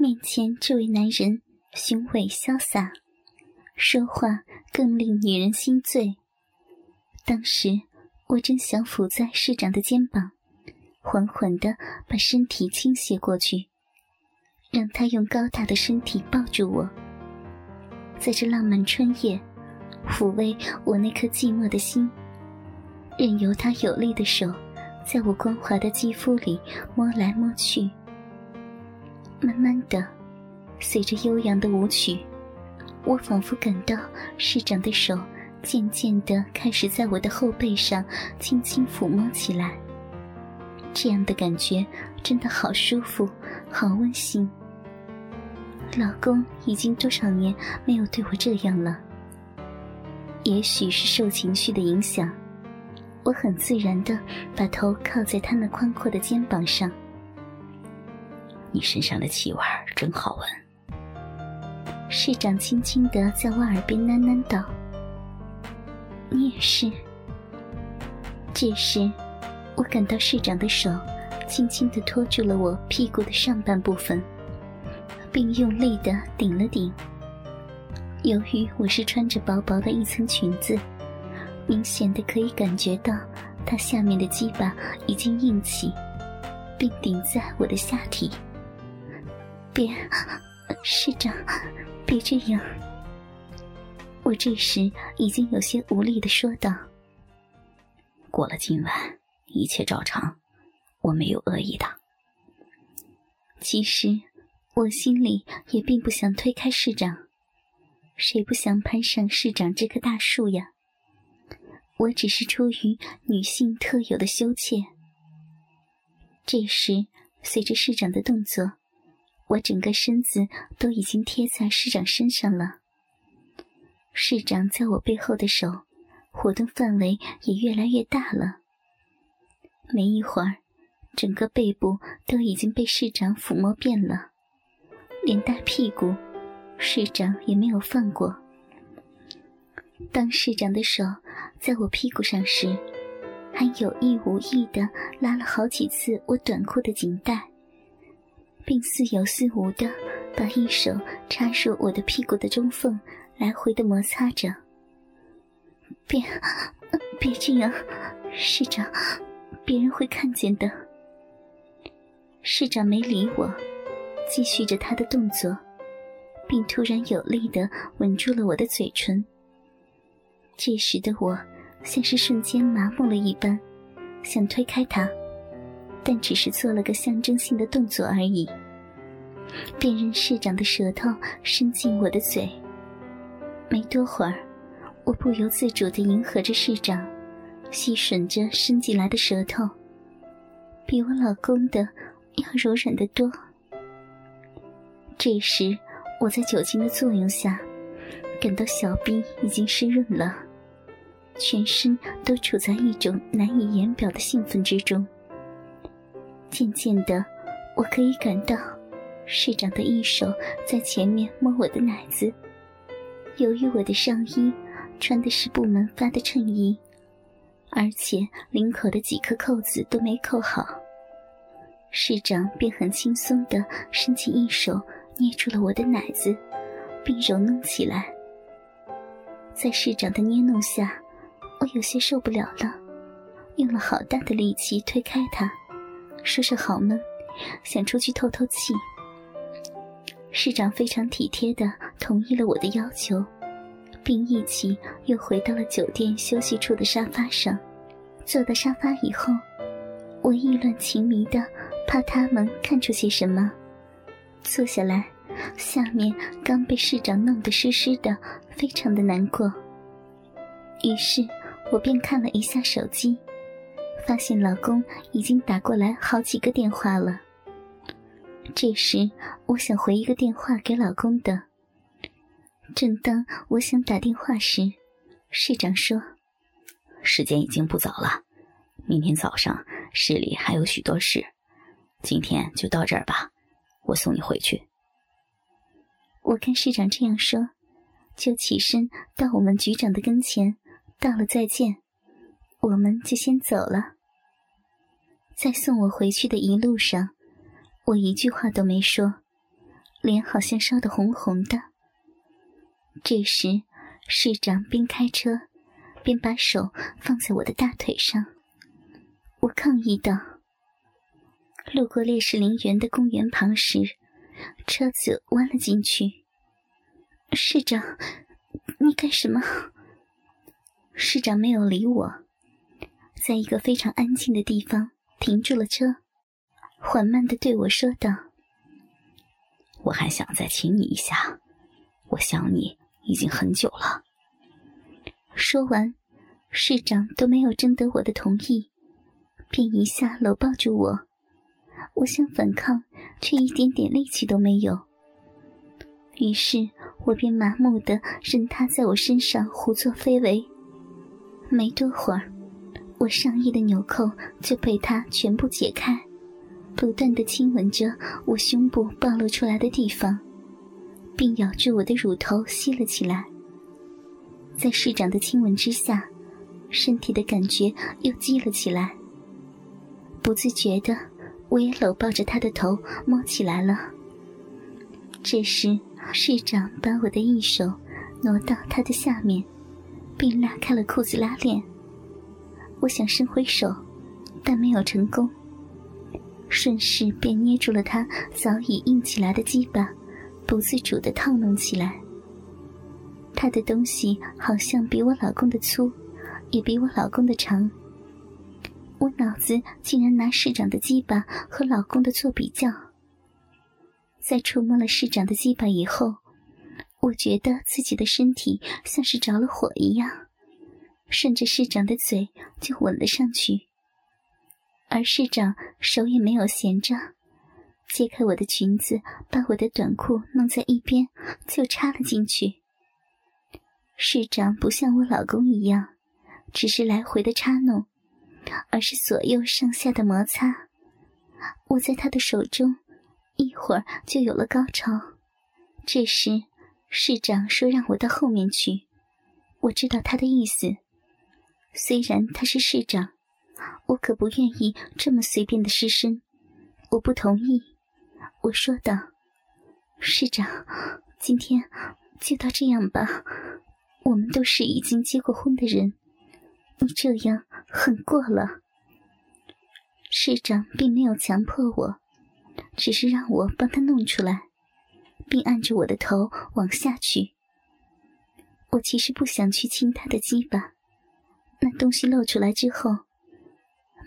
面前这位男人雄伟潇洒，说话更令女人心醉。当时我正想伏在市长的肩膀，缓缓的把身体倾斜过去，让他用高大的身体抱住我，在这浪漫春夜，抚慰我那颗寂寞的心，任由他有力的手。在我光滑的肌肤里摸来摸去，慢慢的，随着悠扬的舞曲，我仿佛感到市长的手渐渐的开始在我的后背上轻轻抚摸起来。这样的感觉真的好舒服，好温馨。老公已经多少年没有对我这样了？也许是受情绪的影响。我很自然的把头靠在他那宽阔的肩膀上。你身上的气味真好闻。市长轻轻的在我耳边喃喃道：“你也是。”这时，我感到市长的手轻轻的托住了我屁股的上半部分，并用力的顶了顶。由于我是穿着薄薄的一层裙子。明显的可以感觉到，他下面的鸡巴已经硬起，并顶在我的下体。别，市长，别这样！我这时已经有些无力的说道：“过了今晚，一切照常，我没有恶意的。”其实，我心里也并不想推开市长，谁不想攀上市长这棵大树呀？我只是出于女性特有的羞怯。这时，随着市长的动作，我整个身子都已经贴在市长身上了。市长在我背后的手活动范围也越来越大了。没一会儿，整个背部都已经被市长抚摸遍了，连大屁股，市长也没有放过。当市长的手在我屁股上时，还有意无意的拉了好几次我短裤的紧带，并似有似无的把一手插入我的屁股的中缝，来回的摩擦着。别，别这样，市长，别人会看见的。市长没理我，继续着他的动作，并突然有力的吻住了我的嘴唇。这时的我，像是瞬间麻木了一般，想推开他，但只是做了个象征性的动作而已。便任市长的舌头伸进我的嘴，没多会儿，我不由自主地迎合着市长，细吮着伸进来的舌头，比我老公的要柔软得多。这时，我在酒精的作用下，感到小臂已经湿润了。全身都处在一种难以言表的兴奋之中。渐渐的，我可以感到市长的一手在前面摸我的奶子。由于我的上衣穿的是部门发的衬衣，而且领口的几颗扣子都没扣好，市长便很轻松的伸起一手捏住了我的奶子，并揉弄起来。在市长的捏弄下，我有些受不了了，用了好大的力气推开他，说是好闷，想出去透透气。市长非常体贴的同意了我的要求，并一起又回到了酒店休息处的沙发上。坐到沙发以后，我意乱情迷的怕他们看出些什么，坐下来，下面刚被市长弄得湿湿的，非常的难过。于是。我便看了一下手机，发现老公已经打过来好几个电话了。这时，我想回一个电话给老公的。正当我想打电话时，市长说：“时间已经不早了，明天早上市里还有许多事，今天就到这儿吧，我送你回去。”我看市长这样说，就起身到我们局长的跟前。道了再见，我们就先走了。在送我回去的一路上，我一句话都没说，脸好像烧得红红的。这时，市长边开车，边把手放在我的大腿上。我抗议道：“路过烈士陵园的公园旁时，车子弯了进去。市长，你干什么？”市长没有理我，在一个非常安静的地方停住了车，缓慢的对我说道：“我还想再亲你一下，我想你。”已经很久了。说完，市长都没有征得我的同意，便一下搂抱住我。我想反抗，却一点点力气都没有。于是我便麻木的任他在我身上胡作非为。没多会儿，我上衣的纽扣就被他全部解开，不断的亲吻着我胸部暴露出来的地方。并咬住我的乳头吸了起来，在市长的亲吻之下，身体的感觉又激了起来。不自觉的，我也搂抱着他的头摸起来了。这时，市长把我的一手挪到他的下面，并拉开了裤子拉链。我想伸回手，但没有成功，顺势便捏住了他早已硬起来的鸡巴。不自主的套弄起来。他的东西好像比我老公的粗，也比我老公的长。我脑子竟然拿市长的鸡巴和老公的做比较。在触摸了市长的鸡巴以后，我觉得自己的身体像是着了火一样，顺着市长的嘴就吻了上去。而市长手也没有闲着。揭开我的裙子，把我的短裤弄在一边，就插了进去。市长不像我老公一样，只是来回的插弄，而是左右上下的摩擦。我在他的手中，一会儿就有了高潮。这时，市长说让我到后面去。我知道他的意思，虽然他是市长，我可不愿意这么随便的失身。我不同意。我说道：“市长，今天就到这样吧。我们都是已经结过婚的人，你这样很过了。”市长并没有强迫我，只是让我帮他弄出来，并按着我的头往下去。我其实不想去亲他的鸡巴，那东西露出来之后，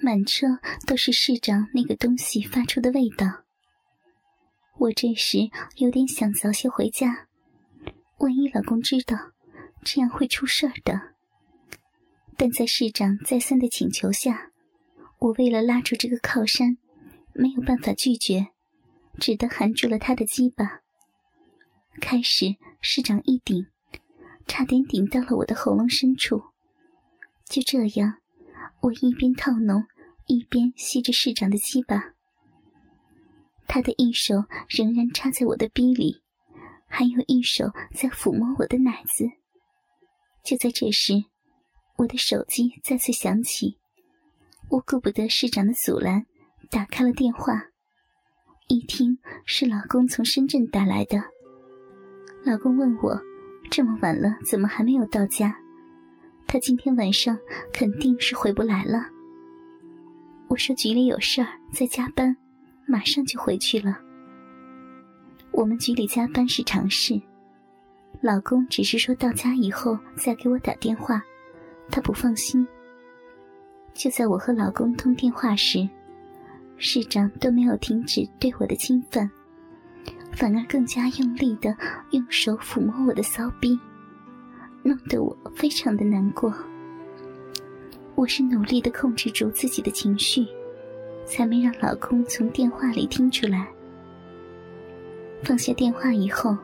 满车都是市长那个东西发出的味道。我这时有点想早些回家，万一老公知道，这样会出事儿的。但在市长再三的请求下，我为了拉住这个靠山，没有办法拒绝，只得含住了他的鸡巴。开始，市长一顶，差点顶到了我的喉咙深处。就这样，我一边套弄，一边吸着市长的鸡巴。他的一手仍然插在我的逼里，还有一手在抚摸我的奶子。就在这时，我的手机再次响起，我顾不得市长的阻拦，打开了电话。一听是老公从深圳打来的，老公问我这么晚了怎么还没有到家，他今天晚上肯定是回不来了。我说局里有事儿，在加班。马上就回去了。我们局里加班是常事，老公只是说到家以后再给我打电话，他不放心。就在我和老公通电话时，市长都没有停止对我的侵犯，反而更加用力的用手抚摸我的骚逼，弄得我非常的难过。我是努力的控制住自己的情绪。才没让老公从电话里听出来。放下电话以后，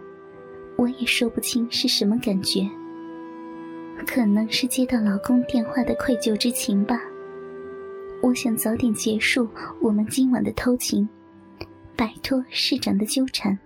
我也说不清是什么感觉。可能是接到老公电话的愧疚之情吧。我想早点结束我们今晚的偷情，摆脱市长的纠缠。